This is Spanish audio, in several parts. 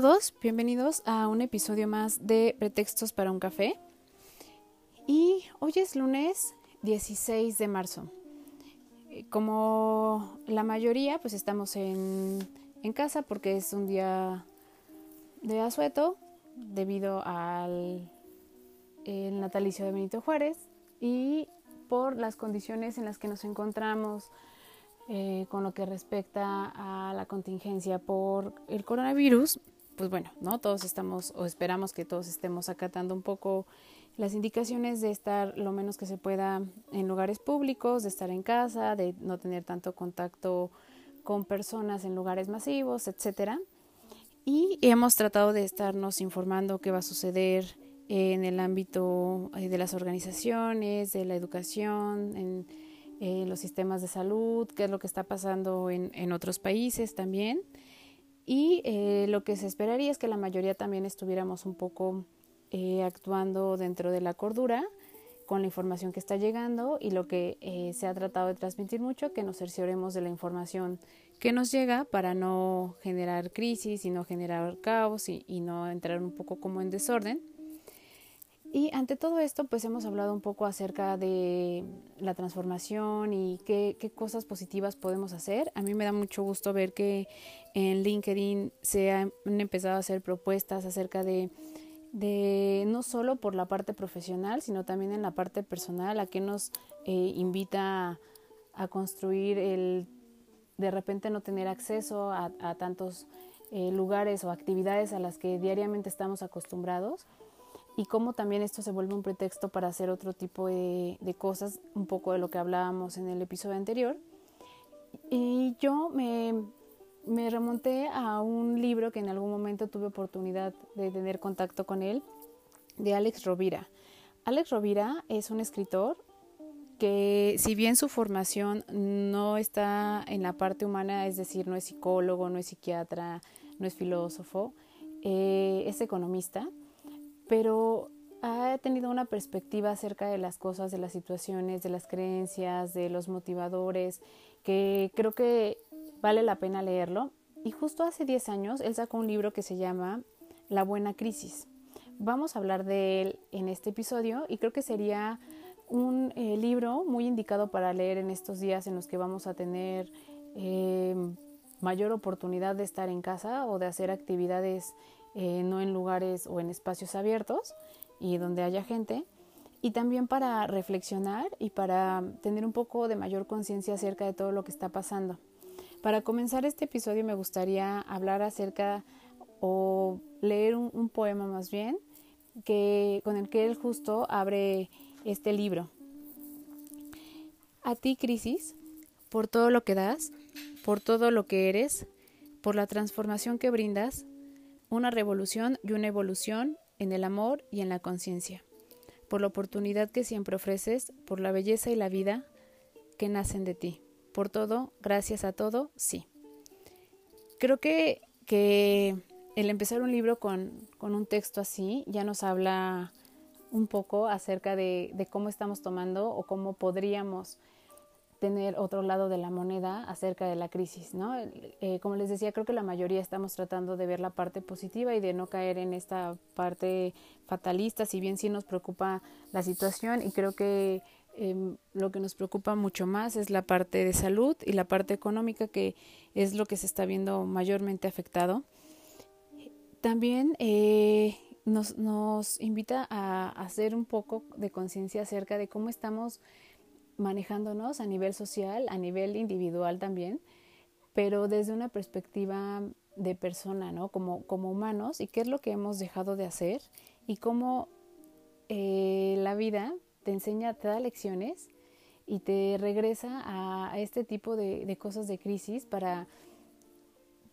Todos, bienvenidos a un episodio más de Pretextos para un café. Y hoy es lunes 16 de marzo. Eh, como la mayoría, pues estamos en, casa porque es un día de asueto debido al natalicio de Benito Juárez y por las condiciones en las que nos encontramos eh, con lo que respecta a la contingencia por el coronavirus, pues bueno, ¿no? Todos estamos o esperamos que todos estemos acatando un poco las indicaciones de estar lo menos que se pueda en lugares públicos, de estar en casa, de no tener tanto contacto con personas en lugares masivos, etcétera. Y hemos tratado de estarnos informando qué va a suceder en el ámbito eh, de las organizaciones, de la educación, en, los sistemas de salud, qué es lo que está pasando en otros países también. Y eh, lo que se esperaría es que la mayoría también estuviéramos un poco eh, actuando dentro de la cordura con la información que está llegando y lo que eh, se ha tratado de transmitir mucho, que nos cercioremos de la información que nos llega para no generar crisis y no generar caos y, no entrar un poco como en desorden. Y ante todo esto, pues hemos hablado un poco acerca de la transformación y qué, qué, cosas positivas podemos hacer. A mí me da mucho gusto ver que en LinkedIn se han empezado a hacer propuestas acerca de no solo por la parte profesional, sino también en la parte personal, a que nos eh, invita a, construir el de repente no tener acceso a, tantos eh, lugares o actividades a las que diariamente estamos acostumbrados y cómo también esto se vuelve un pretexto para hacer otro tipo de, de cosas, un poco de lo que hablábamos en el episodio anterior. Y yo me, me remonté a un libro que en algún momento tuve oportunidad de tener contacto con él, de Alex Rovira. Alex Rovira es un escritor que si bien su formación no está en la parte humana, es decir, no es psicólogo, no es psiquiatra, no es filósofo, eh, es economista, pero ha tenido una perspectiva acerca de las cosas, de las situaciones, de las creencias, de los motivadores, que creo que vale la pena leerlo. Y justo hace 10 años él sacó un libro que se llama La Buena Crisis. Vamos a hablar de él en este episodio y creo que sería un eh, libro muy indicado para leer en estos días en los que vamos a tener em, mayor oportunidad de estar en casa o de hacer actividades eh, no en lugares o en espacios abiertos y donde haya gente y también para reflexionar y para tener un poco de mayor conciencia acerca de todo lo que está pasando. Para comenzar este episodio me gustaría hablar acerca o leer un, poema más bien que, con el que él justo abre este libro. A ti, crisis, por todo lo que das, por todo lo que eres, por la transformación que brindas, una revolución y una evolución en el amor y en la conciencia, por la oportunidad que siempre ofreces, por la belleza y la vida que nacen de ti por todo, gracias a todo, sí. Creo que, que el empezar un libro con, con, un texto así ya nos habla un poco acerca de, de, cómo estamos tomando o cómo podríamos tener otro lado de la moneda acerca de la crisis, ¿no? Eh, como les decía, creo que la mayoría estamos tratando de ver la parte positiva y de no caer en esta parte fatalista, si bien sí nos preocupa la situación y creo que Em, lo que nos preocupa mucho más es la parte de salud y la parte económica, que es lo que se está viendo mayormente afectado. También eh, nos, nos, invita a hacer un poco de conciencia acerca de cómo estamos manejándonos a nivel social, a nivel individual también, pero desde una perspectiva de persona, ¿no? Como, como humanos, y qué es lo que hemos dejado de hacer y cómo eh, la vida te enseña, te da lecciones y te regresa a, este tipo de, cosas de crisis para,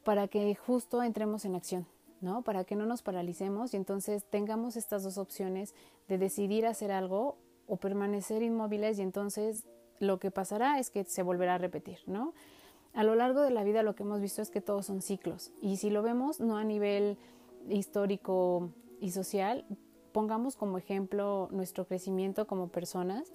para que justo entremos en acción, ¿no? Para que no nos paralicemos y entonces tengamos estas dos opciones de decidir hacer algo o permanecer inmóviles y entonces lo que pasará es que se volverá a repetir, ¿no? A lo largo de la vida lo que hemos visto es que todos son ciclos y si lo vemos no a nivel histórico y social, pongamos como ejemplo nuestro crecimiento como personas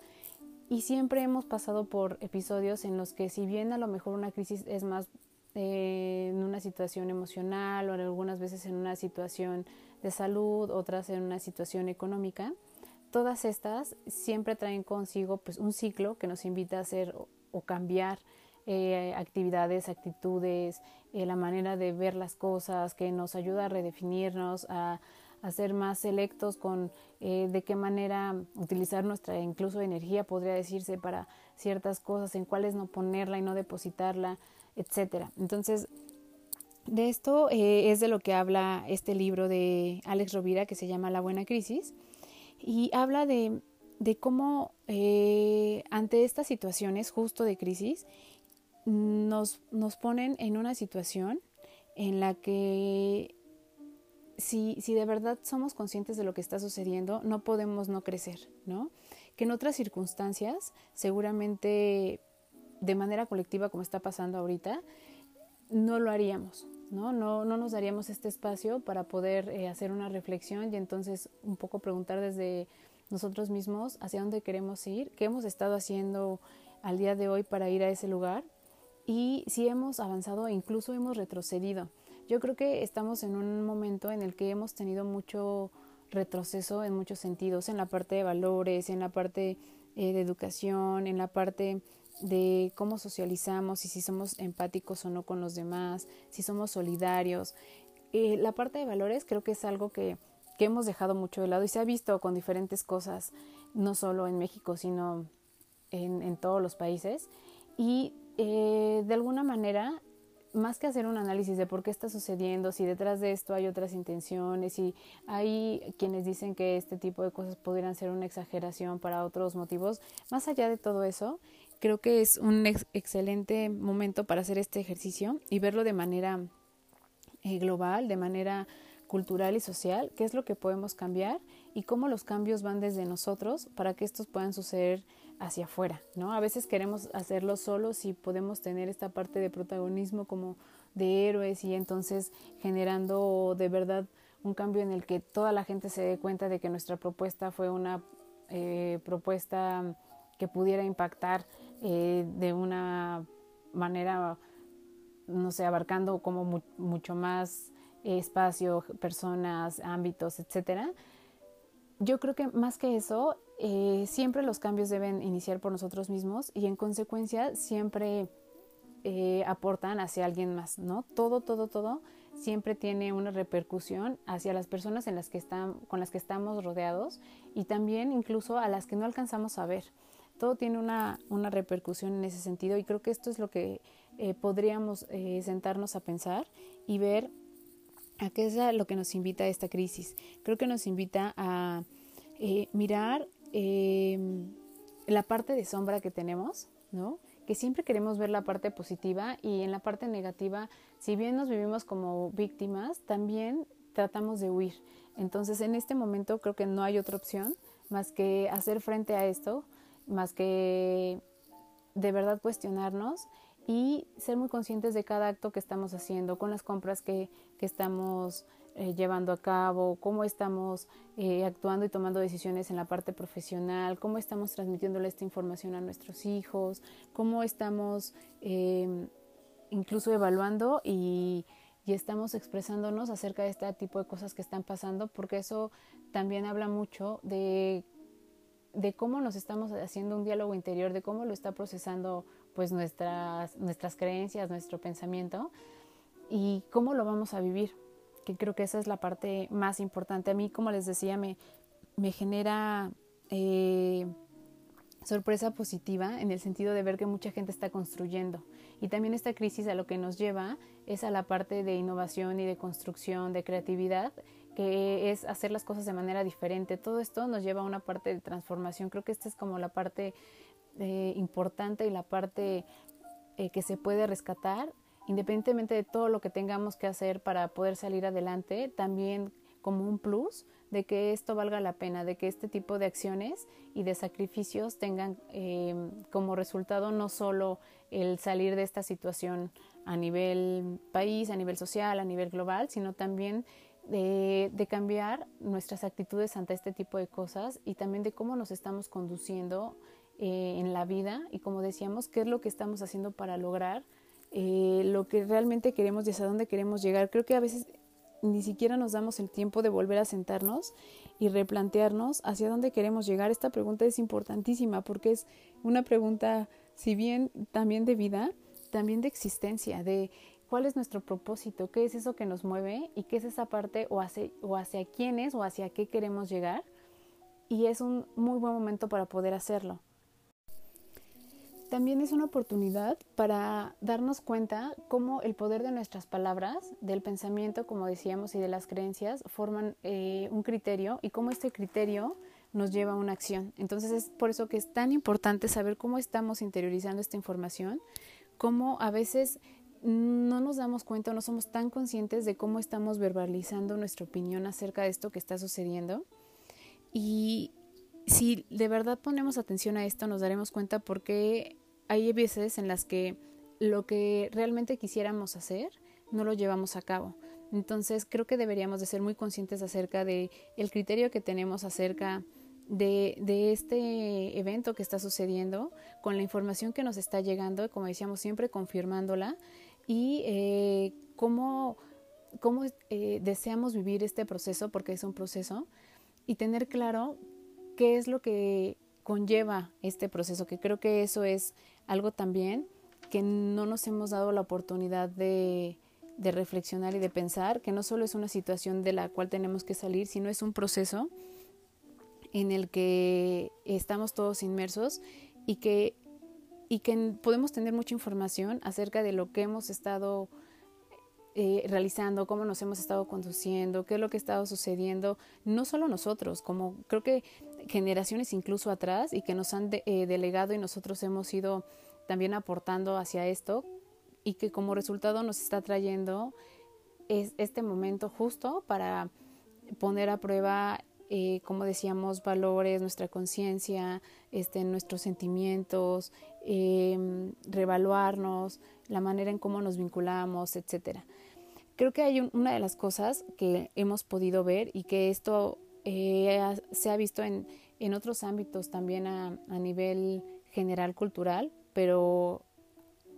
y siempre hemos pasado por episodios en los que si bien a lo mejor una crisis es más eh, en una situación emocional o algunas veces en una situación de salud, otras en una situación económica, todas estas siempre traen consigo pues un ciclo que nos invita a hacer o, cambiar eh, actividades, actitudes, eh, la manera de ver las cosas, que nos ayuda a redefinirnos, a, a ser más selectos con eh, de qué manera utilizar nuestra incluso energía, podría decirse, para ciertas cosas, en cuáles no ponerla y no depositarla, etcétera. Entonces, de esto eh, es de lo que habla este libro de Alex Rovira que se llama La Buena Crisis y habla de, de cómo eh, ante estas situaciones justo de crisis nos, nos ponen en una situación en la que si, si de verdad somos conscientes de lo que está sucediendo, no podemos no crecer, ¿no? Que en otras circunstancias, seguramente de manera colectiva, como está pasando ahorita, no lo haríamos, ¿no? No, no nos daríamos este espacio para poder eh, hacer una reflexión y entonces un poco preguntar desde nosotros mismos hacia dónde queremos ir, qué hemos estado haciendo al día de hoy para ir a ese lugar y si hemos avanzado e incluso hemos retrocedido. Yo creo que estamos en un momento en el que hemos tenido mucho retroceso en muchos sentidos, en la parte de valores, en la parte eh, de educación, en la parte de cómo socializamos y si somos empáticos o no con los demás, si somos solidarios. Eh, la parte de valores creo que es algo que, que hemos dejado mucho de lado y se ha visto con diferentes cosas, no solo en México, sino en, en todos los países. Y eh, de alguna manera más que hacer un análisis de por qué está sucediendo, si detrás de esto hay otras intenciones, si hay quienes dicen que este tipo de cosas podrían ser una exageración para otros motivos, más allá de todo eso, creo que es un excelente momento para hacer este ejercicio y verlo de manera eh, global, de manera cultural y social, qué es lo que podemos cambiar y cómo los cambios van desde nosotros para que estos puedan suceder hacia afuera, ¿no? A veces queremos hacerlo solos y podemos tener esta parte de protagonismo como de héroes y entonces generando de verdad un cambio en el que toda la gente se dé cuenta de que nuestra propuesta fue una eh, propuesta que pudiera impactar eh, de una manera, no sé, abarcando como mucho más espacio, personas, ámbitos, etcétera. Yo creo que más que eso eh, siempre los cambios deben iniciar por nosotros mismos y en consecuencia siempre eh, aportan hacia alguien más, ¿no? Todo, todo, todo siempre tiene una repercusión hacia las personas en las que están, con las que estamos rodeados y también incluso a las que no alcanzamos a ver. Todo tiene una, una repercusión en ese sentido y creo que esto es lo que eh, podríamos sentarnos a pensar y ver a qué es lo que nos invita a esta crisis. Creo que nos invita a mirar eh, la parte de sombra que tenemos, ¿no? Que siempre queremos ver la parte positiva y en la parte negativa, si bien nos vivimos como víctimas, también tratamos de huir. Entonces, en este momento creo que no hay otra opción más que hacer frente a esto, más que de verdad cuestionarnos y ser muy conscientes de cada acto que estamos haciendo, con las compras que, que estamos eh, llevando a cabo, cómo estamos eh, actuando y tomando decisiones en la parte profesional, cómo estamos transmitiéndole esta información a nuestros hijos, cómo estamos em, incluso evaluando y, y estamos expresándonos acerca de este tipo de cosas que están pasando, porque eso también habla mucho de, de cómo nos estamos haciendo un diálogo interior, de cómo lo está procesando pues nuestras, nuestras creencias, nuestro pensamiento y cómo lo vamos a vivir que creo que esa es la parte más importante. A mí, como les decía, me, me genera eh, sorpresa positiva en el sentido de ver que mucha gente está construyendo. Y también esta crisis a lo que nos lleva es a la parte de innovación y de construcción, de creatividad, que es hacer las cosas de manera diferente. Todo esto nos lleva a una parte de transformación. Creo que esta es como la parte eh, importante y la parte eh, que se puede rescatar independientemente de todo lo que tengamos que hacer para poder salir adelante, también como un plus de que esto valga la pena, de que este tipo de acciones y de sacrificios tengan eh, como resultado no solo el salir de esta situación a nivel país, a nivel social, a nivel global, sino también de, de, cambiar nuestras actitudes ante este tipo de cosas y también de cómo nos estamos conduciendo eh, en la vida y como decíamos, qué es lo que estamos haciendo para lograr eh, lo que realmente queremos y hacia dónde queremos llegar. Creo que a veces ni siquiera nos damos el tiempo de volver a sentarnos y replantearnos hacia dónde queremos llegar. Esta pregunta es importantísima porque es una pregunta, si bien también de vida, también de existencia, de cuál es nuestro propósito, qué es eso que nos mueve y qué es esa parte o hacia, o hacia quiénes o hacia qué queremos llegar. Y es un muy buen momento para poder hacerlo. También es una oportunidad para darnos cuenta cómo el poder de nuestras palabras, del pensamiento, como decíamos, y de las creencias forman eh, un criterio y cómo este criterio nos lleva a una acción. Entonces es por eso que es tan importante saber cómo estamos interiorizando esta información, cómo a veces no nos damos cuenta o no somos tan conscientes de cómo estamos verbalizando nuestra opinión acerca de esto que está sucediendo. Y si de verdad ponemos atención a esto, nos daremos cuenta por qué hay veces en las que lo que realmente quisiéramos hacer no lo llevamos a cabo. Entonces creo que deberíamos de ser muy conscientes acerca de criterio que tenemos acerca de, de, este evento que está sucediendo, con la información que nos está llegando, como decíamos siempre confirmándola y eh, cómo, cómo eh, deseamos vivir este proceso, porque es un proceso, y tener claro qué es lo que conlleva este proceso, que creo que eso es algo también que no nos hemos dado la oportunidad de, de reflexionar y de pensar, que no solo es una situación de la cual tenemos que salir, sino es un proceso en el que estamos todos inmersos y que, y que podemos tener mucha información acerca de lo que hemos estado eh, realizando, cómo nos hemos estado conduciendo, qué es lo que ha estado sucediendo, no solo nosotros, como creo que generaciones incluso atrás y que nos han eh, delegado y nosotros hemos ido también aportando hacia esto y que como resultado nos está trayendo es este momento justo para poner a prueba, eh, como decíamos, valores, nuestra conciencia, este, nuestros sentimientos, eh, revaluarnos, la manera en cómo nos vinculamos, etcétera. Creo que hay una de las cosas que hemos podido ver y que esto eh, se ha visto en, en otros ámbitos también a, a, nivel general cultural, pero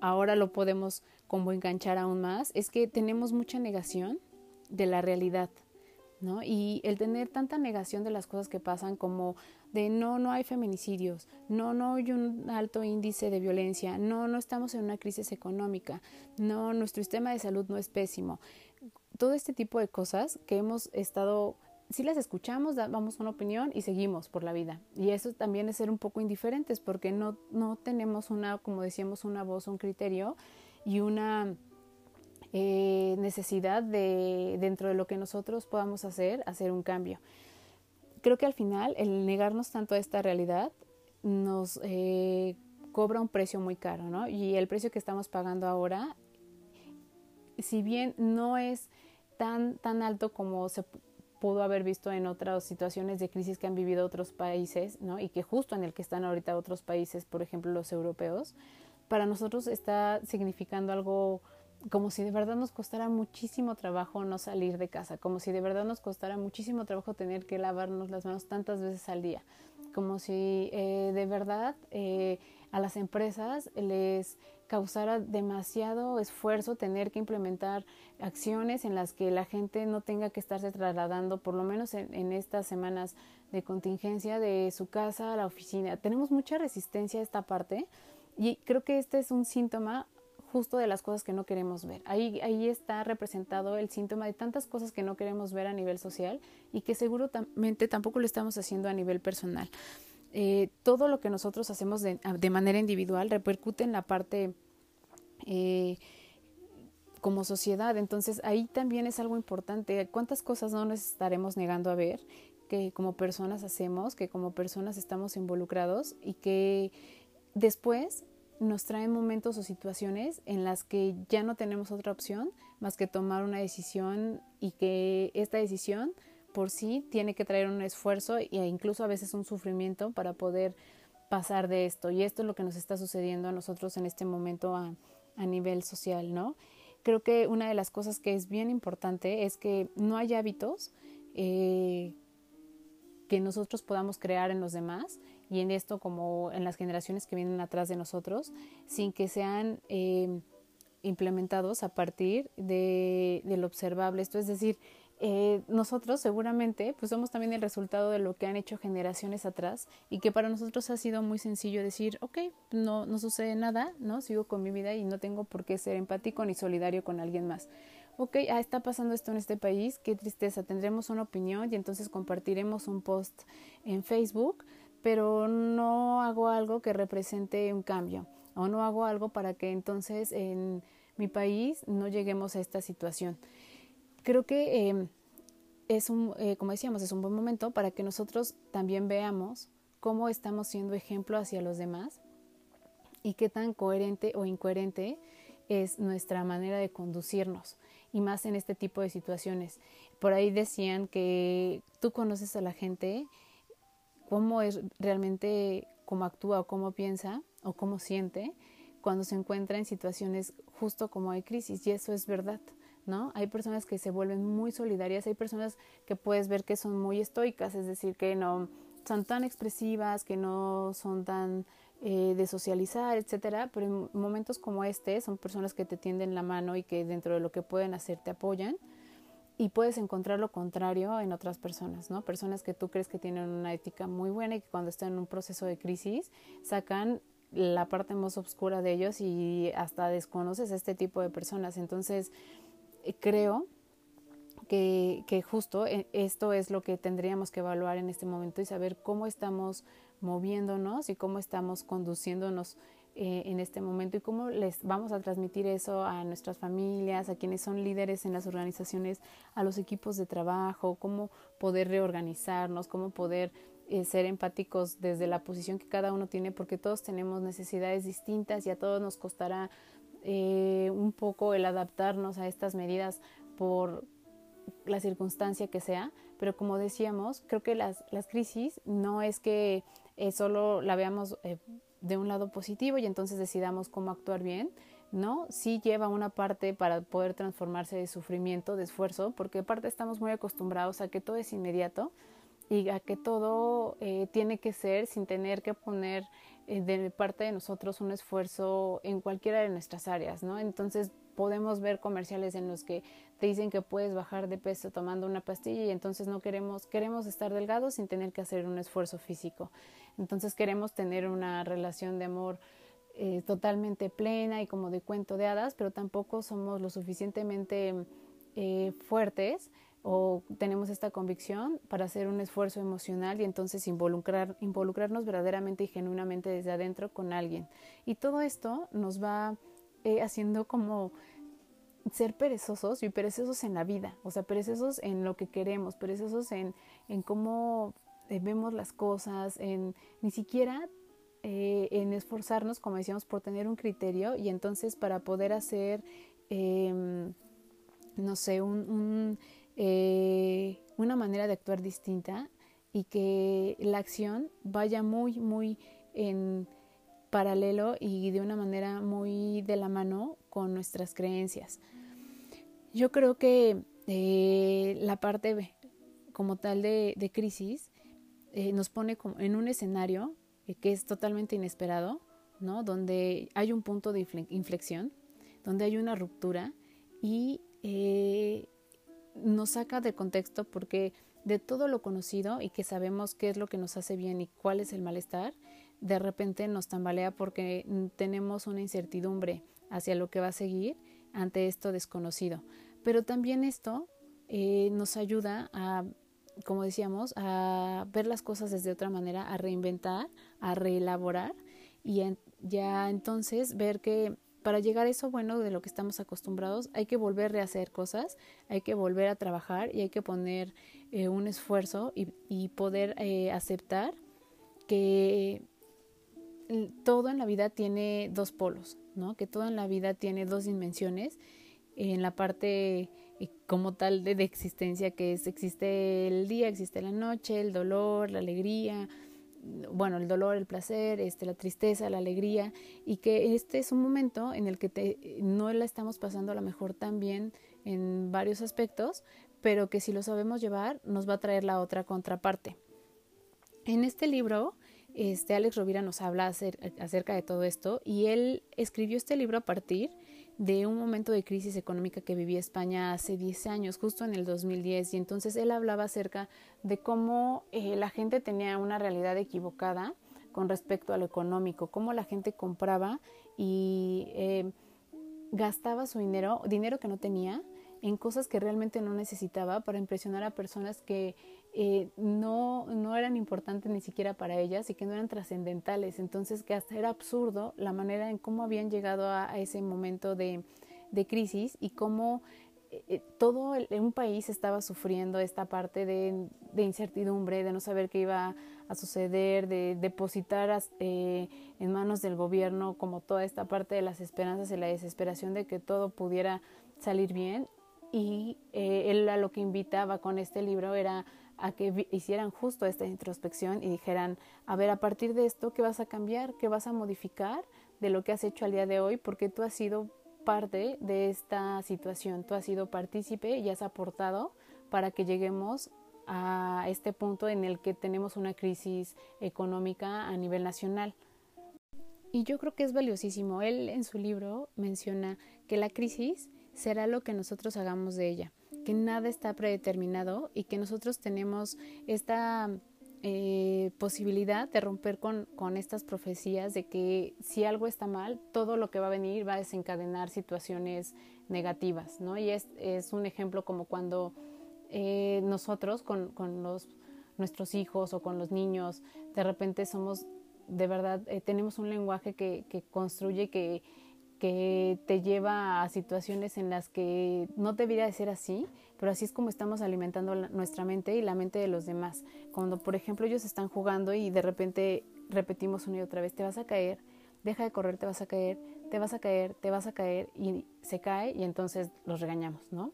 ahora lo podemos como enganchar aún más, es que tenemos mucha negación de la realidad, ¿no? Y el tener tanta negación de las cosas que pasan como de no, no hay feminicidios, no, no hay un alto índice de violencia, no, no estamos en una crisis económica, no, nuestro sistema de salud no es pésimo. Todo este tipo de cosas que hemos estado, si las escuchamos, damos una opinión y seguimos por la vida. Y eso también es ser un poco indiferentes porque no, no tenemos una, como decíamos, una voz, un criterio y una eh, necesidad de, dentro de lo que nosotros podamos hacer, hacer un cambio creo que al final el negarnos tanto a esta realidad nos eh, cobra un precio muy caro, ¿no? Y el precio que estamos pagando ahora, si bien no es tan, tan alto como se pudo haber visto en otras situaciones de crisis que han vivido otros países, ¿no? Y que justo en el que están ahorita otros países, por ejemplo los europeos, para nosotros está significando algo como si de verdad nos costara muchísimo trabajo no salir de casa, como si de verdad nos costara muchísimo trabajo tener que lavarnos las manos tantas veces al día, como si eh, de verdad eh, a las empresas les causara demasiado esfuerzo tener que implementar acciones en las que la gente no tenga que estarse trasladando, por lo menos en, en estas semanas de contingencia, de su casa a la oficina. Tenemos mucha resistencia a esta parte y creo que este es un síntoma justo de las cosas que no queremos ver. Ahí, ahí está representado el síntoma de tantas cosas que no queremos ver a nivel social y que seguramente tampoco lo estamos haciendo a nivel personal. Eh, todo lo que nosotros hacemos de, manera individual repercute en la parte eh, como sociedad. Entonces ahí también es algo importante. ¿Cuántas cosas no nos estaremos negando a ver que como personas hacemos, que como personas estamos involucrados y que después nos traen momentos o situaciones en las que ya no tenemos otra opción más que tomar una decisión y que esta decisión por sí tiene que traer un esfuerzo e incluso a veces un sufrimiento para poder pasar de esto. Y esto es lo que nos está sucediendo a nosotros en este momento a, a nivel social, ¿no? Creo que una de las cosas que es bien importante es que no hay hábitos eh, que nosotros podamos crear en los demás y en esto como en las generaciones que vienen atrás de nosotros, sin que sean eh, implementados a partir de, del observable. Esto es decir, eh, nosotros seguramente pues somos también el resultado de lo que han hecho generaciones atrás y que para nosotros ha sido muy sencillo decir, ok, no, no sucede nada, ¿no? Sigo con mi vida y no tengo por qué ser empático ni solidario con alguien más. Ok, ah, está pasando esto en este país, qué tristeza, tendremos una opinión y entonces compartiremos un post en Facebook, pero no hago algo que represente un cambio o no hago algo para que entonces en mi país no lleguemos a esta situación creo que em, es un, eh, como decíamos, es un buen momento para que nosotros también veamos cómo estamos siendo ejemplo hacia los demás y qué tan coherente o incoherente es nuestra manera de conducirnos y más en este tipo de situaciones. Por ahí decían que tú conoces a la gente, cómo es realmente, cómo actúa o cómo piensa o cómo siente cuando se encuentra en situaciones justo como hay crisis y eso es verdad. ¿no? Hay personas que se vuelven muy solidarias, hay personas que puedes ver que son muy estoicas, es decir, que no son tan expresivas, que no son tan eh, de socializar, etcétera, pero en momentos como este son personas que te tienden la mano y que dentro de lo que pueden hacer te apoyan y puedes encontrar lo contrario en otras personas, ¿no? Personas que tú crees que tienen una ética muy buena y que cuando están en un proceso de crisis sacan la parte más oscura de ellos y hasta desconoces a este tipo de personas. Entonces, creo que, que, justo eh, esto es lo que tendríamos que evaluar en este momento y saber cómo estamos moviéndonos y cómo estamos conduciéndonos eh, en este momento y cómo les vamos a transmitir eso a nuestras familias, a quienes son líderes en las organizaciones, a los equipos de trabajo, cómo poder reorganizarnos, cómo poder eh, ser empáticos desde la posición que cada uno tiene, porque todos tenemos necesidades distintas y a todos nos costará eh, un poco el adaptarnos a estas medidas por la circunstancia que sea, pero como decíamos, creo que las, las crisis no es que eh, solo la veamos de un lado positivo y entonces decidamos cómo actuar bien, ¿no? Sí lleva una parte para poder transformarse de sufrimiento, de esfuerzo, porque aparte estamos muy acostumbrados a que todo es inmediato y a que todo tiene que ser sin tener que poner eh, de parte de nosotros un esfuerzo en cualquiera de nuestras áreas, ¿no? Entonces podemos ver comerciales en los que te dicen que puedes bajar de peso tomando una pastilla y entonces no queremos, queremos estar delgados sin tener que hacer un esfuerzo físico. Entonces queremos tener una relación de amor eh, totalmente plena y como de cuento de hadas, pero tampoco somos lo suficientemente eh, fuertes o tenemos esta convicción para hacer un esfuerzo emocional y entonces involucrar, involucrarnos verdaderamente y genuinamente desde adentro con alguien. Y todo esto nos va eh, haciendo como ser perezosos y perezosos en la vida, o sea, perezosos en lo que queremos, perezosos en, en cómo eh, vemos las cosas, en ni siquiera eh, en esforzarnos, como decíamos, por tener un criterio y entonces para poder hacer, em, no sé, un una manera de actuar distinta y que la acción vaya muy, muy en paralelo y de una manera muy de la mano con nuestras creencias. Yo creo que eh, la parte como tal de, crisis eh, nos pone como en un escenario que es totalmente inesperado, ¿no? donde hay un punto de inflexión, donde hay una ruptura y nos saca de contexto porque de todo lo conocido y que sabemos qué es lo que nos hace bien y cuál es el malestar, de repente nos tambalea porque tenemos una incertidumbre hacia lo que va a seguir ante esto desconocido. Pero también esto eh, nos ayuda a, como decíamos, a ver las cosas desde otra manera, a reinventar, a reelaborar y ya entonces ver que para llegar a eso bueno de lo que estamos acostumbrados, hay que volver a rehacer cosas, hay que volver a trabajar y hay que poner eh, un esfuerzo y, poder eh, aceptar que todo en la vida tiene dos polos, ¿no? Que todo en la vida tiene dos dimensiones. En la parte eh, como tal de, existencia que es, existe el día, existe la noche, el dolor, la alegría, bueno, el dolor, el placer, este, la tristeza, la alegría, y que este es un momento en el que te, no la estamos pasando a lo mejor tan bien en varios aspectos, pero que si lo sabemos llevar nos va a traer la otra contraparte. En este libro, este, Alex Rovira nos habla acerca de todo esto y él escribió este libro a partir de un momento de crisis económica que vivía España hace 10 años, justo en el 2010, y entonces él hablaba acerca de cómo eh, la gente tenía una realidad equivocada con respecto a lo económico, cómo la gente compraba y eh, gastaba su dinero, dinero que no tenía, en cosas que realmente no necesitaba para impresionar a personas que eh, no, no eran importantes ni siquiera para ellas y que no eran trascendentales. Entonces, que hasta era absurdo la manera en cómo habían llegado a, ese momento de, de, crisis y cómo eh, todo un país estaba sufriendo esta parte de, incertidumbre, de no saber qué iba a suceder, de depositar eh, en manos del gobierno como toda esta parte de las esperanzas y la desesperación de que todo pudiera salir bien. Y él a lo que invitaba con este libro era a que hicieran justo esta introspección y dijeran, a ver, a partir de esto, ¿qué vas a cambiar? ¿Qué vas a modificar de lo que has hecho al día de hoy? Porque tú has sido parte de esta situación, tú has sido partícipe y has aportado para que lleguemos a este punto en el que tenemos una crisis económica a nivel nacional. Y yo creo que es valiosísimo. Él en su libro menciona que la crisis será lo que nosotros hagamos de ella que nada está predeterminado y que nosotros tenemos esta eh, posibilidad de romper con, con, estas profecías de que si algo está mal, todo lo que va a venir va a desencadenar situaciones negativas, ¿no? Y es, es un ejemplo como cuando eh, nosotros con, con, los, nuestros hijos o con los niños, de repente somos, de verdad, eh, tenemos un lenguaje que, que construye, que, que te lleva a situaciones en las que no debería de ser así, pero así es como estamos alimentando nuestra mente y la mente de los demás. Cuando, por ejemplo, ellos están jugando y de repente repetimos una y otra vez, te vas a caer, deja de correr, te vas a caer, te vas a caer, te vas a caer y se cae y entonces los regañamos, ¿no?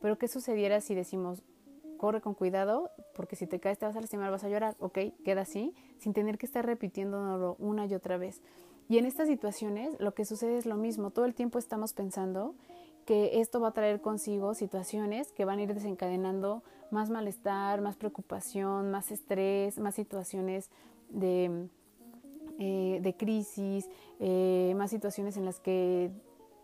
Pero ¿qué sucediera si decimos, corre con cuidado, porque si te caes te vas a lastimar, vas a llorar, ok, queda así, sin tener que estar repitiéndolo una y otra vez. Y en estas situaciones lo que sucede es lo mismo, todo el tiempo estamos pensando que esto va a traer consigo situaciones que van a ir desencadenando más malestar, más preocupación, más estrés, más situaciones de, eh, de crisis, eh, más situaciones en las que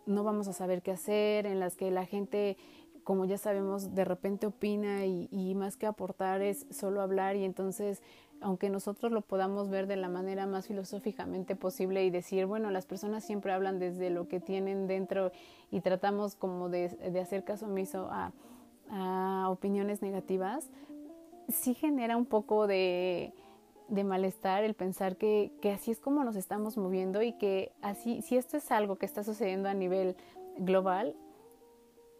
no vamos a saber qué hacer, en las que la gente, como ya sabemos, de repente opina y, y más que aportar es solo hablar y entonces aunque nosotros lo podamos ver de la manera más filosóficamente posible y decir, bueno, las personas siempre hablan desde lo que tienen dentro y tratamos como de, hacer caso omiso a, opiniones negativas, sí genera un poco de, malestar el pensar que, que, así es como nos estamos moviendo y que así, si esto es algo que está sucediendo a nivel global,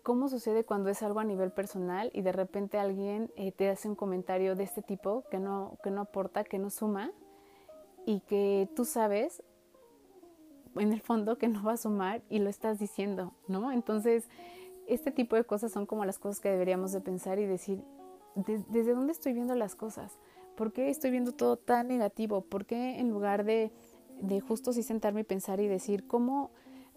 cómo sucede cuando es algo a nivel personal y de repente alguien eh, te hace un comentario de este tipo que no, que no aporta, que no suma y que tú sabes en el fondo que no va a sumar y lo estás diciendo, ¿no? Entonces, este tipo de cosas son como las cosas que deberíamos de pensar y decir, ¿desde dónde estoy viendo las cosas? ¿Por qué estoy viendo todo tan negativo? ¿Por qué en lugar de, de justo sí sentarme y pensar y decir, ¿cómo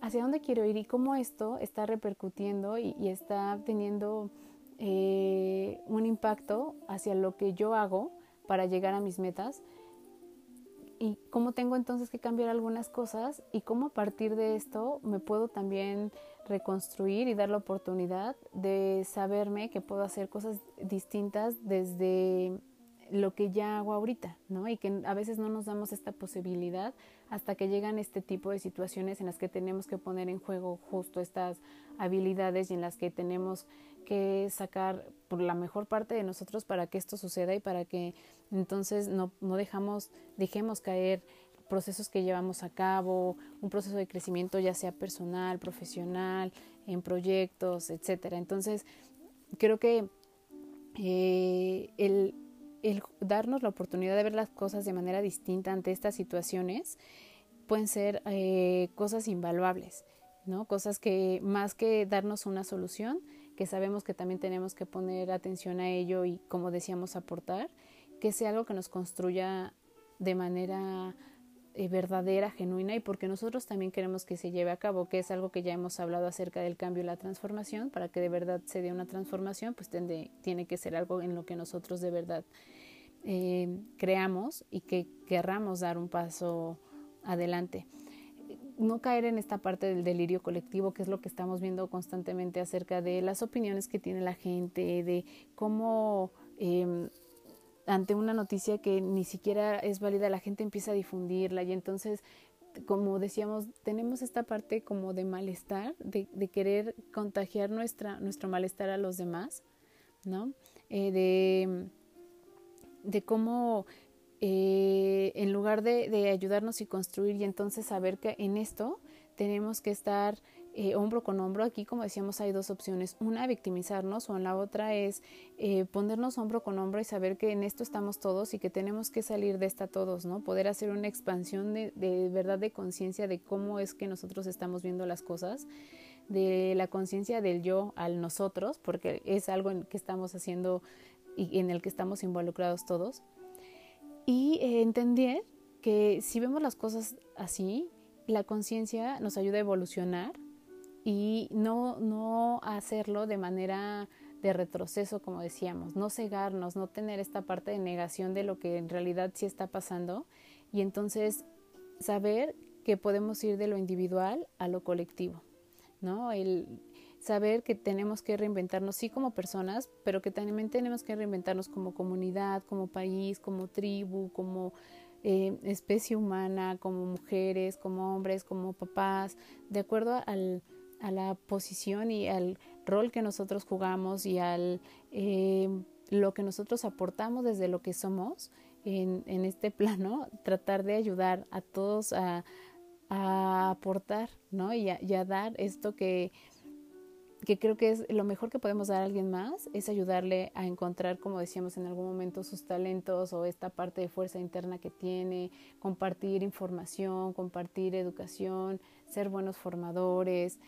hacia dónde quiero ir y cómo esto está repercutiendo y, está teniendo eh, un impacto hacia lo que yo hago para llegar a mis metas. Y cómo tengo entonces que cambiar algunas cosas y cómo a partir de esto me puedo también reconstruir y dar la oportunidad de saberme que puedo hacer cosas distintas desde lo que ya hago ahorita, ¿no? Y que a veces no nos damos esta posibilidad hasta que llegan este tipo de situaciones en las que tenemos que poner en juego justo estas habilidades y en las que tenemos que sacar por la mejor parte de nosotros para que esto suceda y para que entonces no, no dejamos, dejemos caer procesos que llevamos a cabo, un proceso de crecimiento ya sea personal, profesional, en proyectos, etcétera. Entonces, creo que eh, el, el darnos la oportunidad de ver las cosas de manera distinta ante estas situaciones pueden ser eh, cosas invaluables, ¿no? Cosas que más que darnos una solución, que sabemos que también tenemos que poner atención a ello y, como decíamos, aportar, que sea algo que nos construya de manera eh, verdadera, genuina y porque nosotros también queremos que se lleve a cabo, que es algo que ya hemos hablado acerca del cambio y la transformación, para que de verdad se dé una transformación, pues tiene que ser algo en lo que nosotros de verdad eh, creamos y que querramos dar un paso adelante. No caer en esta parte del delirio colectivo, que es lo que estamos viendo constantemente acerca de las opiniones que tiene la gente, de cómo em, ante una noticia que ni siquiera es válida la gente empieza a difundirla y entonces como decíamos, tenemos esta parte como de malestar, de, querer contagiar nuestra, nuestro malestar a los demás, ¿no? Eh, de, de cómo eh, en lugar de, ayudarnos y construir y entonces saber que en esto tenemos que estar eh, hombro con hombro. Aquí, como decíamos, hay dos opciones. Una, victimizarnos o la otra es eh, ponernos hombro con hombro y saber que en esto estamos todos y que tenemos que salir de esta todos, ¿no? Poder hacer una expansión de, de verdad de conciencia de cómo es que nosotros estamos viendo las cosas de la conciencia del yo al nosotros, porque es algo en que estamos haciendo y en el que estamos involucrados todos y eh, entender que si vemos las cosas así, la conciencia nos ayuda a evolucionar y no, no hacerlo de manera de retroceso, como decíamos, no cegarnos, no tener esta parte de negación de lo que en realidad sí está pasando y entonces saber que podemos ir de lo individual a lo colectivo, ¿no? El, saber que tenemos que reinventarnos, sí como personas, pero que también tenemos que reinventarnos como comunidad, como país, como tribu, como eh, especie humana, como mujeres, como hombres, como papás, de acuerdo al, a la posición y al rol que nosotros jugamos y al eh, lo que nosotros aportamos desde lo que somos en, en este plano, tratar de ayudar a todos a, a aportar, ¿no? Y a, dar esto que que creo que es lo mejor que podemos dar a alguien más, es ayudarle a encontrar, como decíamos en algún momento, sus talentos o esta parte de fuerza interna que tiene, compartir información, compartir educación, ser buenos formadores,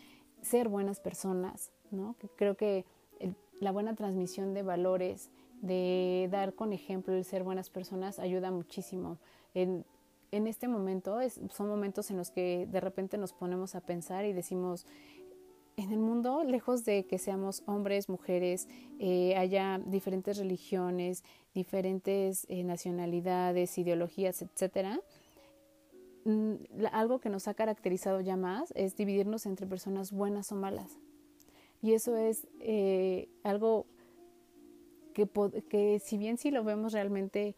ser buenas personas, ¿no? Creo que la buena transmisión de valores, de dar con ejemplo el ser buenas personas ayuda muchísimo. En, en este momento es, son momentos en los que de repente nos ponemos a pensar y decimos, en el mundo, lejos de que seamos hombres, mujeres, eh, haya diferentes religiones, diferentes eh, nacionalidades, ideologías, etcétera, algo que nos ha caracterizado ya más es dividirnos entre personas buenas o malas. Y eso es eh, algo que, que, si bien si lo vemos realmente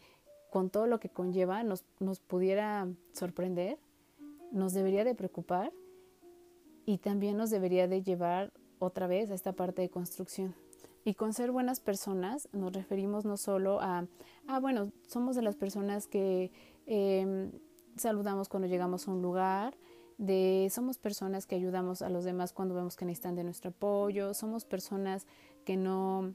con todo lo que conlleva, nos, nos pudiera sorprender, nos debería de preocupar y también nos debería de llevar otra vez a esta parte de construcción. Y con ser buenas personas nos referimos no solo a, ah, bueno, somos de las personas que em, saludamos cuando llegamos a un lugar, de somos personas que ayudamos a los demás cuando vemos que necesitan de nuestro apoyo, somos personas que no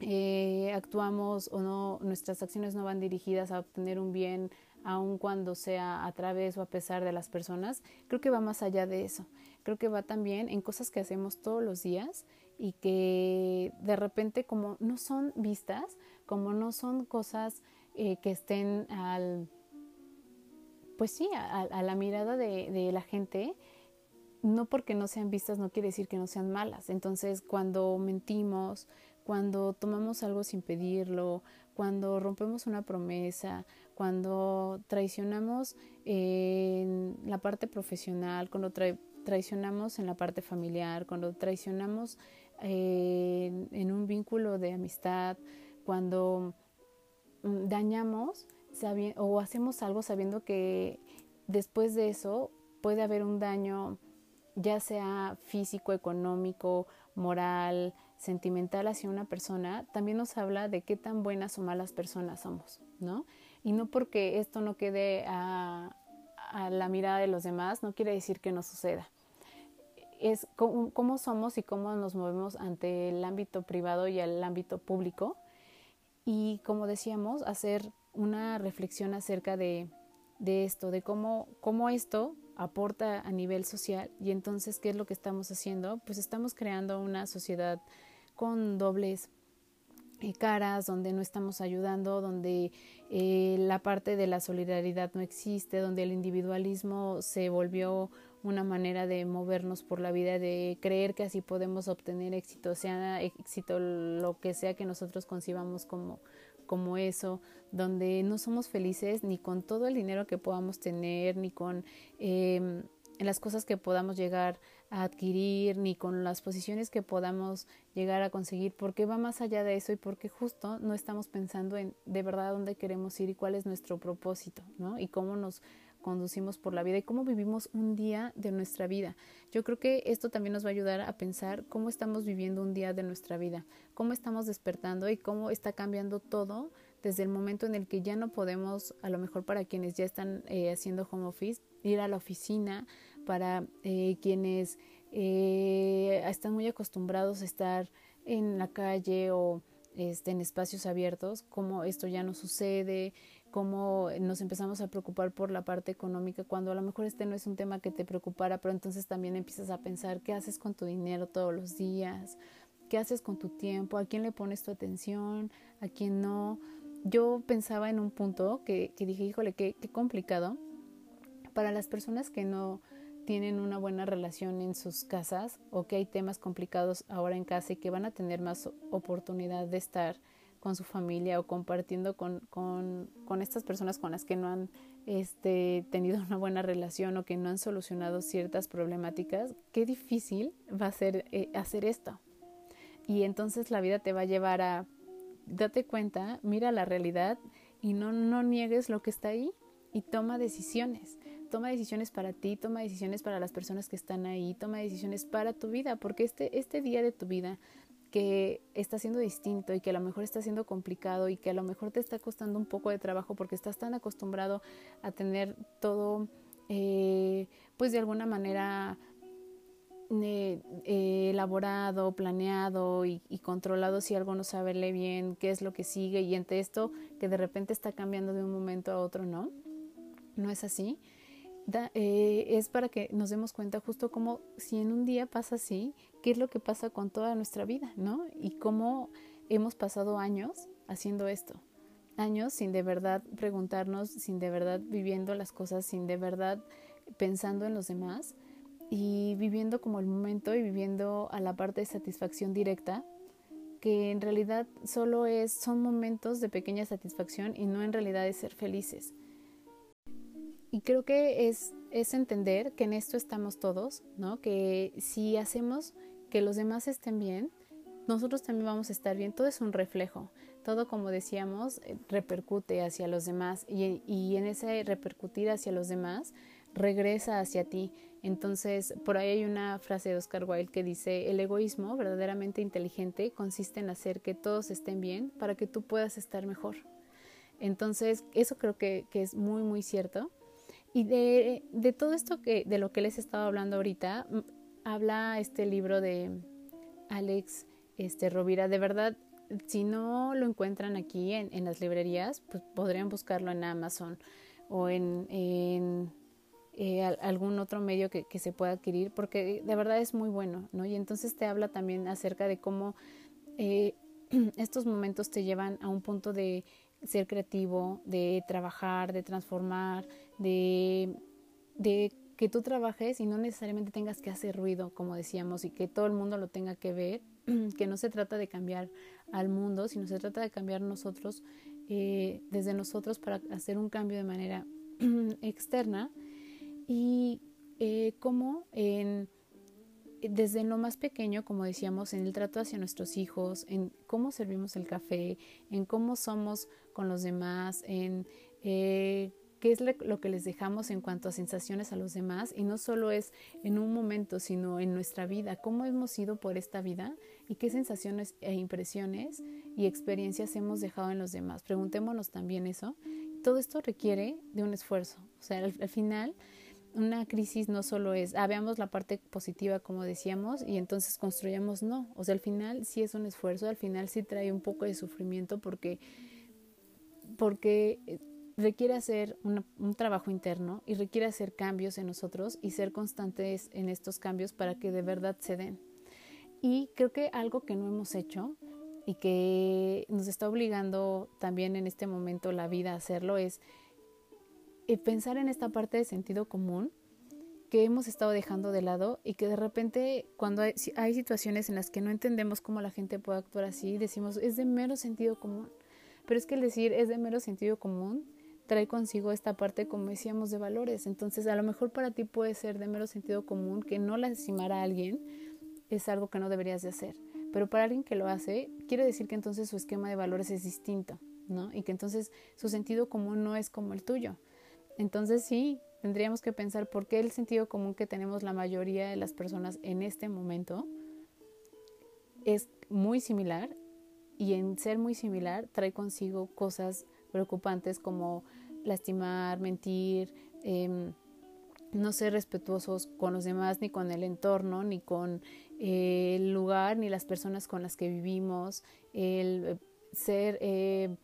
eh, actuamos o no, nuestras acciones no van dirigidas a obtener un bien aun cuando sea a través o a pesar de las personas, creo que va más allá de eso. Creo que va también en cosas que hacemos todos los días y que de repente como no son vistas, como no son cosas eh, que estén al, pues sí, a, la mirada de, la gente, no porque no sean vistas no quiere decir que no sean malas. Entonces, cuando mentimos, cuando tomamos algo sin pedirlo, cuando rompemos una promesa, cuando traicionamos en la parte profesional, cuando traicionamos en la parte familiar, cuando traicionamos en un vínculo de amistad, cuando mm, dañamos o hacemos algo sabiendo que después de eso puede haber un daño ya sea físico, económico, moral, sentimental hacia una persona, también nos habla de qué tan buenas o malas personas somos, ¿no? Y no porque esto no quede a, la mirada de los demás, no quiere decir que no suceda. Es cómo, somos y cómo nos movemos ante el ámbito privado y el ámbito público. Y como decíamos, hacer una reflexión acerca de de esto, de cómo, cómo esto aporta a nivel social y entonces, ¿qué es lo que estamos haciendo? Pues estamos creando una sociedad con dobles eh, caras, donde no estamos ayudando, donde eh, la parte de la solidaridad no existe, donde el individualismo se volvió una manera de movernos por la vida, de creer que así podemos obtener éxito, sea éxito lo que sea que nosotros concibamos como, como eso, donde no somos felices ni con todo el dinero que podamos tener, ni con eh, las cosas que podamos llegar a adquirir, ni con las posiciones que podamos llegar a conseguir, porque va más allá de eso y porque justo no estamos pensando en de verdad dónde queremos ir y cuál es nuestro propósito, ¿no? Y cómo nos conducimos por la vida y cómo vivimos un día de nuestra vida. Yo creo que esto también nos va a ayudar a pensar cómo estamos viviendo un día de nuestra vida, cómo estamos despertando y cómo está cambiando todo desde el momento en el que ya no podemos, a lo mejor para quienes ya están eh, haciendo home office, ir a la oficina, para eh, quienes eh, están muy acostumbrados a estar en la calle o este, en espacios abiertos, cómo esto ya no sucede, cómo nos empezamos a preocupar por la parte económica, cuando a lo mejor este no es un tema que te preocupara, pero entonces también empiezas a pensar qué haces con tu dinero todos los días, qué haces con tu tiempo, a quién le pones tu atención, a quién no. Yo pensaba en un punto que, que dije, híjole, qué, qué complicado para las personas que no tienen una buena relación en sus casas o que hay temas complicados ahora en casa y que van a tener más oportunidad de estar con su familia o compartiendo con, con, estas personas con las que no han este, tenido una buena relación o que no han solucionado ciertas problemáticas, qué difícil va a ser eh, hacer esto. Y entonces la vida te va a llevar a, date cuenta, mira la realidad y no, no niegues lo que está ahí y toma decisiones toma decisiones para ti, toma decisiones para las personas que están ahí, toma decisiones para tu vida, porque este, este día de tu vida que está siendo distinto y que a lo mejor está siendo complicado y que a lo mejor te está costando un poco de trabajo porque estás tan acostumbrado a tener todo, eh, pues de alguna manera eh, eh, elaborado, planeado y, y, controlado si algo no saberle bien, qué es lo que sigue y entre esto que de repente está cambiando de un momento a otro, ¿no? No es así. Eh, es para que nos demos cuenta justo como si en un día pasa así, qué es lo que pasa con toda nuestra vida, ¿no? Y cómo hemos pasado años haciendo esto. Años sin de verdad preguntarnos, sin de verdad viviendo las cosas, sin de verdad pensando en los demás y viviendo como el momento y viviendo a la parte de satisfacción directa, que en realidad solo es, son momentos de pequeña satisfacción y no en realidad es ser felices. Y creo que es, es entender que en esto estamos todos, ¿no? Que si hacemos que los demás estén bien, nosotros también vamos a estar bien. Todo es un reflejo. Todo, como decíamos, eh, repercute hacia los demás y, y, en ese repercutir hacia los demás regresa hacia ti. Entonces, por ahí hay una frase de Oscar Wilde que dice, el egoísmo verdaderamente inteligente consiste en hacer que todos estén bien para que tú puedas estar mejor. Entonces, eso creo que, que es muy, muy cierto. Y de, de todo esto que, de lo que les he estado hablando ahorita, habla este libro de Alex este, Rovira. De verdad, si no lo encuentran aquí en, en las librerías, pues podrían buscarlo en Amazon o en, en eh, algún otro medio que, que, se pueda adquirir, porque de verdad es muy bueno, ¿no? Y entonces te habla también acerca de cómo eh, estos momentos te llevan a un punto de ser creativo, de trabajar, de transformar, de, de que tú trabajes y no necesariamente tengas que hacer ruido, como decíamos, y que todo el mundo lo tenga que ver, que no se trata de cambiar al mundo, sino se trata de cambiar nosotros, eh, desde nosotros para hacer un cambio de manera externa. Y eh, como en desde lo más pequeño, como decíamos, en el trato hacia nuestros hijos, en cómo servimos el café, en cómo somos con los demás, en eh, qué es lo que les dejamos en cuanto a sensaciones a los demás. Y no solo es en un momento, sino en nuestra vida, cómo hemos ido por esta vida y qué sensaciones e impresiones y experiencias hemos dejado en los demás. Preguntémonos también eso. Todo esto requiere de un esfuerzo. O sea, al, al final una crisis no solo es, ah, veamos la parte positiva como decíamos y entonces construyamos, no, o sea, al final sí es un esfuerzo, al final sí trae un poco de sufrimiento porque, porque requiere hacer un trabajo interno y requiere hacer cambios en nosotros y ser constantes en estos cambios para que de verdad se den. Y creo que algo que no hemos hecho y que nos está obligando también en este momento la vida a hacerlo es eh, pensar en esta parte de sentido común que hemos estado dejando de lado y que de repente cuando hay, hay, situaciones en las que no entendemos cómo la gente puede actuar así, decimos es de mero sentido común. Pero es que el decir es de mero sentido común trae consigo esta parte, como decíamos, de valores. Entonces, a lo mejor para ti puede ser de mero sentido común que no lastimar a alguien es algo que no deberías de hacer. Pero para alguien que lo hace, quiere decir que entonces su esquema de valores es distinto, ¿no? Y que entonces su sentido común no es como el tuyo. Entonces sí, tendríamos que pensar por qué el sentido común que tenemos la mayoría de las personas en este momento es muy similar y en ser muy similar trae consigo cosas preocupantes como lastimar, mentir, em, no ser respetuosos con los demás, ni con el entorno, ni con eh, el lugar, ni las personas con las que vivimos, el ser eh,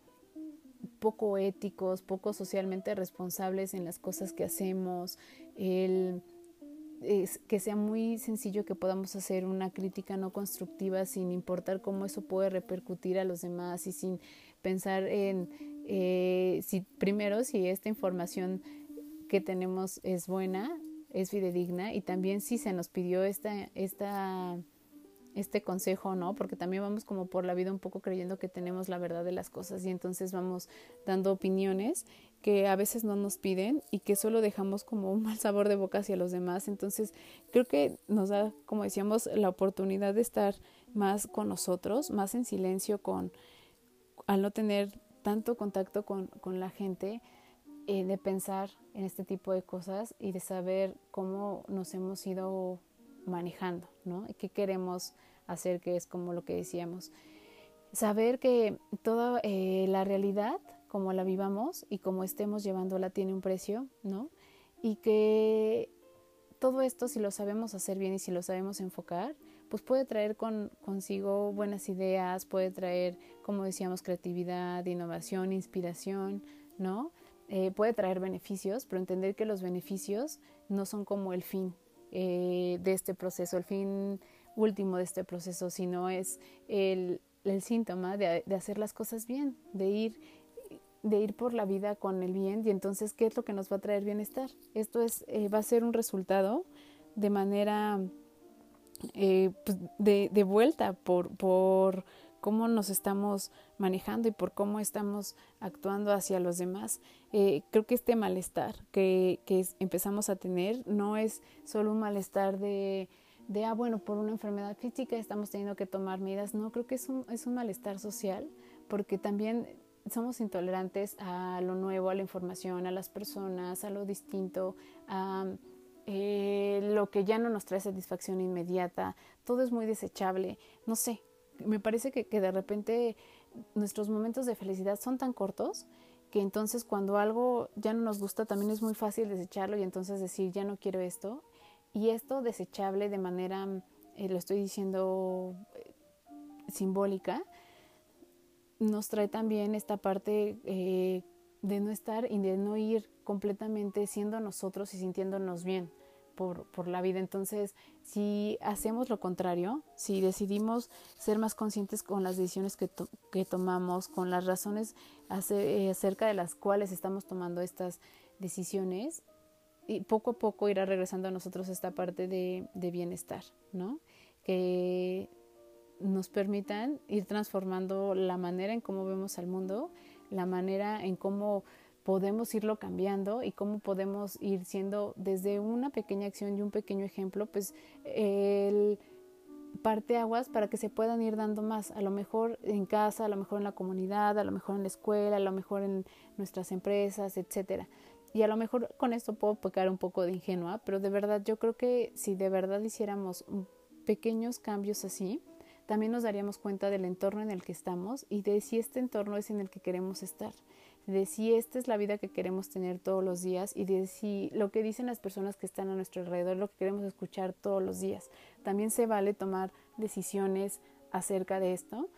poco éticos, poco socialmente responsables en las cosas que hacemos, el que sea muy sencillo que podamos hacer una crítica no constructiva sin importar cómo eso puede repercutir a los demás y sin pensar en eh, si primero si esta información que tenemos es buena, es fidedigna y también si se nos pidió esta, esta este consejo, ¿no? Porque también vamos como por la vida un poco creyendo que tenemos la verdad de las cosas y entonces vamos dando opiniones que a veces no nos piden y que solo dejamos como un mal sabor de boca hacia los demás. Entonces creo que nos da, como decíamos, la oportunidad de estar más con nosotros, más en silencio con, al no tener tanto contacto con, con la gente, eh, de pensar en este tipo de cosas y de saber cómo nos hemos ido manejando, ¿no? ¿Qué queremos hacer? Que es como lo que decíamos. Saber que toda eh, la realidad, como la vivamos y como estemos llevándola, tiene un precio, ¿no? Y que todo esto, si lo sabemos hacer bien y si lo sabemos enfocar, pues puede traer con, consigo buenas ideas, puede traer, como decíamos, creatividad, innovación, inspiración, ¿no? Eh, puede traer beneficios, pero entender que los beneficios no son como el fin, eh, de este proceso, el fin último de este proceso, sino es el, el síntoma de, de, hacer las cosas bien, de ir, de ir por la vida con el bien y entonces, ¿qué es lo que nos va a traer bienestar? Esto es, eh, va a ser un resultado de manera eh, pues de, vuelta por, por cómo nos estamos manejando y por cómo estamos actuando hacia los demás. Eh, creo que este malestar que, que empezamos a tener no es solo un malestar de, de, ah, bueno, por una enfermedad física estamos teniendo que tomar medidas. No, creo que es un, es un malestar social porque también somos intolerantes a lo nuevo, a la información, a las personas, a lo distinto, a eh, lo que ya no nos trae satisfacción inmediata. Todo es muy desechable. No sé, me parece que, de repente nuestros momentos de felicidad son tan cortos que entonces cuando algo ya no nos gusta también es muy fácil desecharlo y entonces decir ya no quiero esto. Y esto desechable de manera, eh, lo estoy diciendo eh, simbólica, nos trae también esta parte de no estar y de no ir completamente siendo nosotros y sintiéndonos bien por, por la vida. Entonces, si hacemos lo contrario, si decidimos ser más conscientes con las decisiones que, que tomamos, con las razones eh, acerca de las cuales estamos tomando estas decisiones, y poco a poco irá regresando a nosotros esta parte de, de bienestar, ¿no? Que nos permitan ir transformando la manera en cómo vemos al mundo, la manera en cómo podemos irlo cambiando y cómo podemos ir siendo desde una pequeña acción y un pequeño ejemplo, pues el aguas para que se puedan ir dando más, a lo mejor en casa, a lo mejor en la comunidad, a lo mejor en la escuela, a lo mejor en nuestras empresas, etcétera. Y a lo mejor con esto puedo pecar un poco de ingenua, pero de verdad yo creo que si de verdad hiciéramos pequeños cambios así, también nos daríamos cuenta del entorno en el que estamos y de si este entorno es en el que queremos estar de si esta es la vida que queremos tener todos los días y de si lo que dicen las personas que están a nuestro alrededor lo que queremos escuchar todos los días. También se vale tomar decisiones acerca de esto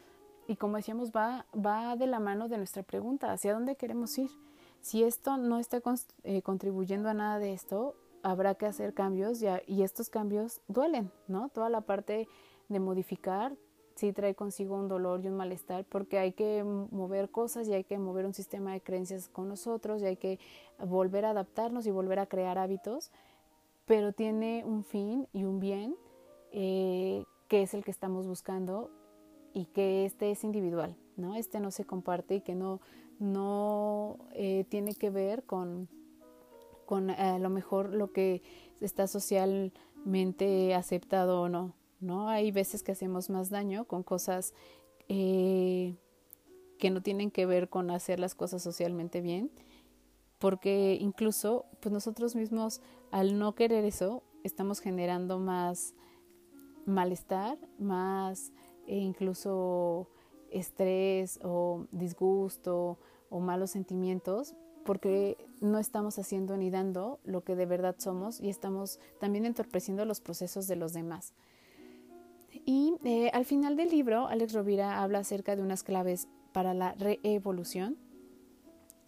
y como decíamos va, va de la mano de nuestra pregunta, ¿hacia dónde queremos ir? Si esto no está eh, contribuyendo a nada de esto, habrá que hacer cambios ya, y estos cambios duelen, ¿no? Toda la parte de modificar sí trae consigo un dolor y un malestar porque hay que mover cosas y hay que mover un sistema de creencias con nosotros y hay que volver a adaptarnos y volver a crear hábitos, pero tiene un fin y un bien eh, que es el que estamos buscando y que este es individual, ¿no? Este no se comparte y que no, no eh, tiene que ver con, con eh, a lo mejor lo que está socialmente aceptado o no, ¿no? Hay veces que hacemos más daño con cosas eh, que no tienen que ver con hacer las cosas socialmente bien, porque incluso pues nosotros mismos al no querer eso estamos generando más malestar, más e incluso estrés o disgusto o malos sentimientos porque no estamos haciendo ni dando lo que de verdad somos y estamos también entorpeciendo los procesos de los demás. Y eh, al final del libro, Alex Rovira habla acerca de unas claves para la reevolución.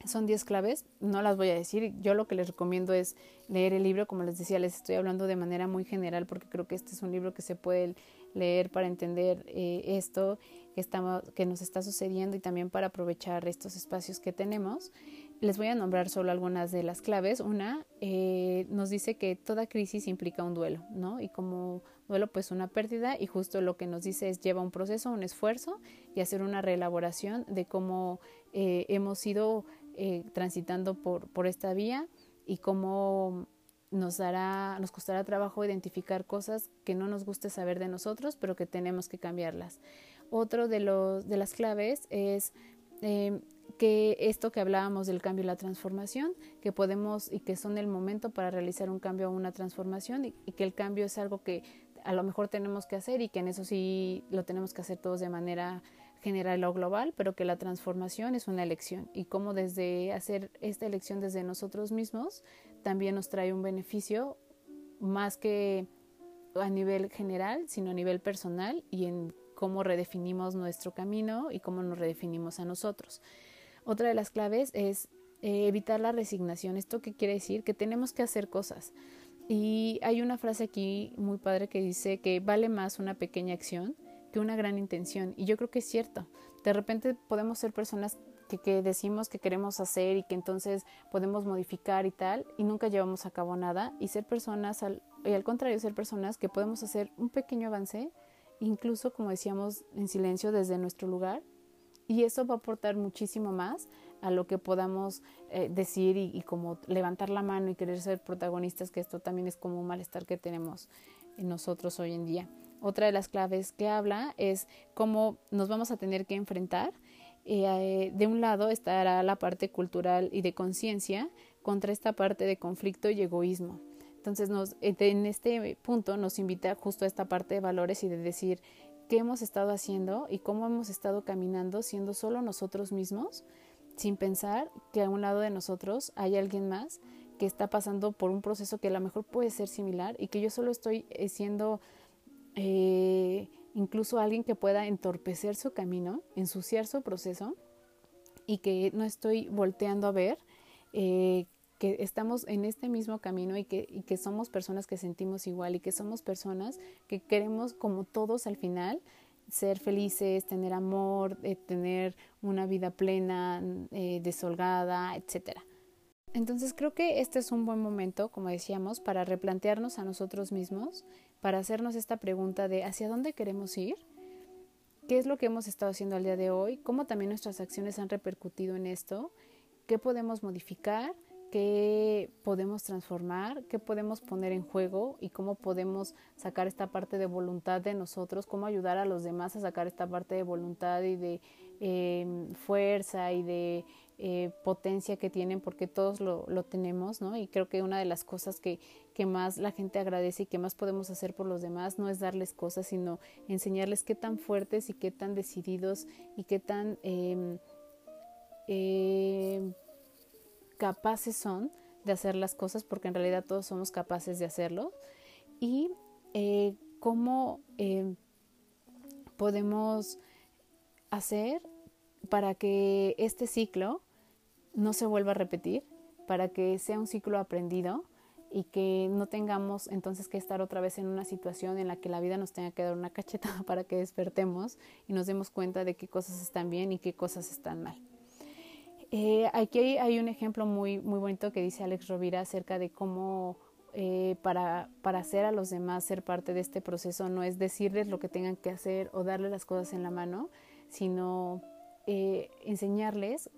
Son 10 claves, no las voy a decir. Yo lo que les recomiendo es leer el libro. Como les decía, les estoy hablando de manera muy general porque creo que este es un libro que se puede leer para entender eh, esto que, estamos, que nos está sucediendo y también para aprovechar estos espacios que tenemos. Les voy a nombrar solo algunas de las claves. Una eh, nos dice que toda crisis implica un duelo, ¿no? Y como duelo, pues una pérdida. Y justo lo que nos dice es lleva un proceso, un esfuerzo y hacer una reelaboración de cómo eh, hemos ido eh, transitando por, por esta vía y cómo nos dará, nos costará trabajo identificar cosas que no nos guste saber de nosotros, pero que tenemos que cambiarlas. Otro de los de las claves es que esto que hablábamos del cambio y la transformación, que podemos y que son el momento para realizar un cambio o una transformación y, que el cambio es algo que a lo mejor tenemos que hacer y que en eso sí lo tenemos que hacer todos de manera general o global, pero que la transformación es una elección y cómo desde hacer esta elección desde nosotros mismos también nos trae un beneficio más que a nivel general, sino a nivel personal y en cómo redefinimos nuestro camino y cómo nos redefinimos a nosotros. Otra de las claves es eh, evitar la resignación. ¿Esto qué quiere decir? Que tenemos que hacer cosas. Y hay una frase aquí muy padre que dice que vale más una pequeña acción que una gran intención. Y yo creo que es cierto. De repente podemos ser personas que, decimos que queremos hacer y que entonces podemos modificar y tal, y nunca llevamos a cabo nada. Y ser personas, y al contrario, ser personas que podemos hacer un pequeño avance, incluso como decíamos, en silencio desde nuestro lugar, y eso va a aportar muchísimo más a lo que podamos eh, decir y, como levantar la mano y querer ser protagonistas, que esto también es como un malestar que tenemos en nosotros hoy en día. Otra de las claves que habla es cómo nos vamos a tener que enfrentar. Eh, de un lado estará la parte cultural y de conciencia contra esta parte de conflicto y egoísmo. Entonces, en este punto nos invita justo a esta parte de valores y de decir, qué hemos estado haciendo y cómo hemos estado caminando siendo solo nosotros mismos, sin pensar que a un lado de nosotros hay alguien más que está pasando por un proceso que a lo mejor puede ser similar y que yo solo estoy eh, siendo eh, incluso alguien que pueda entorpecer su camino, ensuciar su proceso y que no estoy volteando a ver eh, que estamos en este mismo camino y que, somos personas que sentimos igual y que somos personas que queremos como todos al final ser felices, tener amor, eh, tener una vida plena, eh, desolgada, etc. Entonces creo que este es un buen momento, como decíamos, para replantearnos a nosotros mismos, para hacernos esta pregunta de hacia dónde queremos ir, qué es lo que hemos estado haciendo al día de hoy, cómo también nuestras acciones han repercutido en esto, qué podemos modificar qué podemos transformar, qué podemos poner en juego y cómo podemos sacar esta parte de voluntad de nosotros, cómo ayudar a los demás a sacar esta parte de voluntad y de em, fuerza y de eh, potencia que tienen, porque todos lo, lo, tenemos, ¿no? Y creo que una de las cosas que, que más la gente agradece y que más podemos hacer por los demás no es darles cosas, sino enseñarles qué tan fuertes y qué tan decididos y qué tan... eh, capaces son de hacer las cosas, porque en realidad todos somos capaces de hacerlo, y eh, cómo eh, podemos hacer para que este ciclo no se vuelva a repetir, para que sea un ciclo aprendido y que no tengamos entonces que estar otra vez en una situación en la que la vida nos tenga que dar una cachetada para que despertemos y nos demos cuenta de qué cosas están bien y qué cosas están mal. Eh, aquí hay un ejemplo muy, muy bonito que dice Alex Rovira acerca de cómo eh, para, para hacer a los demás ser parte de este proceso no es decirles lo que tengan que hacer o darles las cosas en la mano, sino eh, enseñarles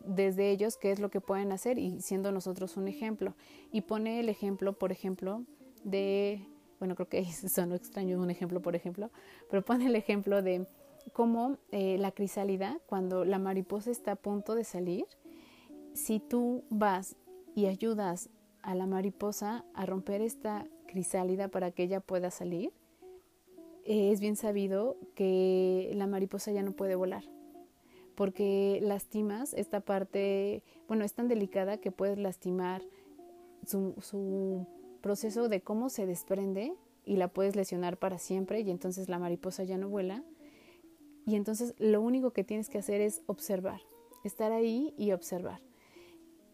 desde ellos qué es lo que pueden hacer y siendo nosotros un ejemplo. Y pone el ejemplo, por ejemplo, de, bueno, creo que son extraño un ejemplo, por ejemplo, pero pone el ejemplo de cómo eh, la crisálida, cuando la mariposa está a punto de salir, si tú vas y ayudas a la mariposa a romper esta crisálida para que ella pueda salir, es bien sabido que la mariposa ya no puede volar porque lastimas esta parte, bueno, es tan delicada que puedes lastimar su, su proceso de cómo se desprende y la puedes lesionar para siempre y entonces la mariposa ya no vuela. Y entonces lo único que tienes que hacer es observar, estar ahí y observar.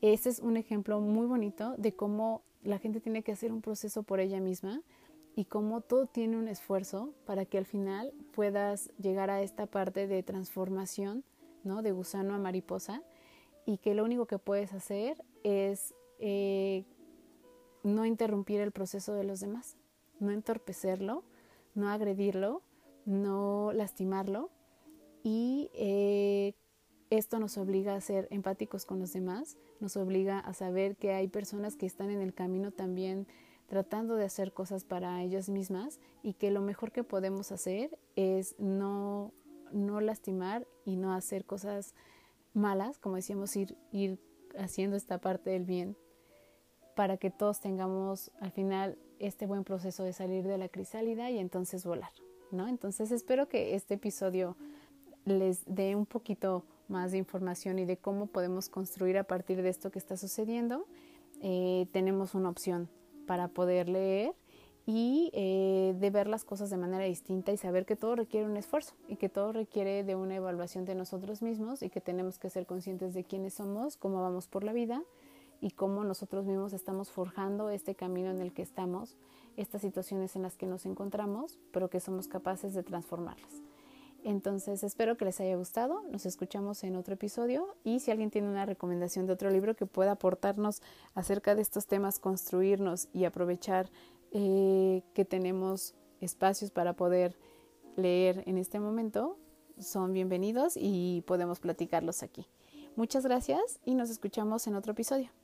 Este es un ejemplo muy bonito de cómo la gente tiene que hacer un proceso por ella misma y cómo todo tiene un esfuerzo para que al final puedas llegar a esta parte de transformación ¿no? de gusano a mariposa y que lo único que puedes hacer es eh, no interrumpir el proceso de los demás, no entorpecerlo, no agredirlo, no lastimarlo y eh, esto nos obliga a ser empáticos con los demás, nos obliga a saber que hay personas que están en el camino también tratando de hacer cosas para ellas mismas y que lo mejor que podemos hacer es no no lastimar y no hacer cosas malas, como decíamos, ir, ir haciendo esta parte del bien para que todos tengamos al final este buen proceso de salir de la crisálida y entonces volar, ¿no? Entonces espero que este episodio les dé un poquito más de información y de cómo podemos construir a partir de esto que está sucediendo. Eh, tenemos una opción para poder leer y eh, de ver las cosas de manera distinta y saber que todo requiere un esfuerzo y que todo requiere de una evaluación de nosotros mismos y que tenemos que ser conscientes de quiénes somos, cómo vamos por la vida y cómo nosotros mismos estamos forjando este camino en el que estamos, estas situaciones en las que nos encontramos, pero que somos capaces de transformarlas. Entonces espero que les haya gustado, nos escuchamos en otro episodio y si alguien tiene una recomendación de otro libro que pueda aportarnos acerca de estos temas, construirnos y aprovechar eh, que tenemos espacios para poder leer en este momento, son bienvenidos y podemos platicarlos aquí. Muchas gracias y nos escuchamos en otro episodio.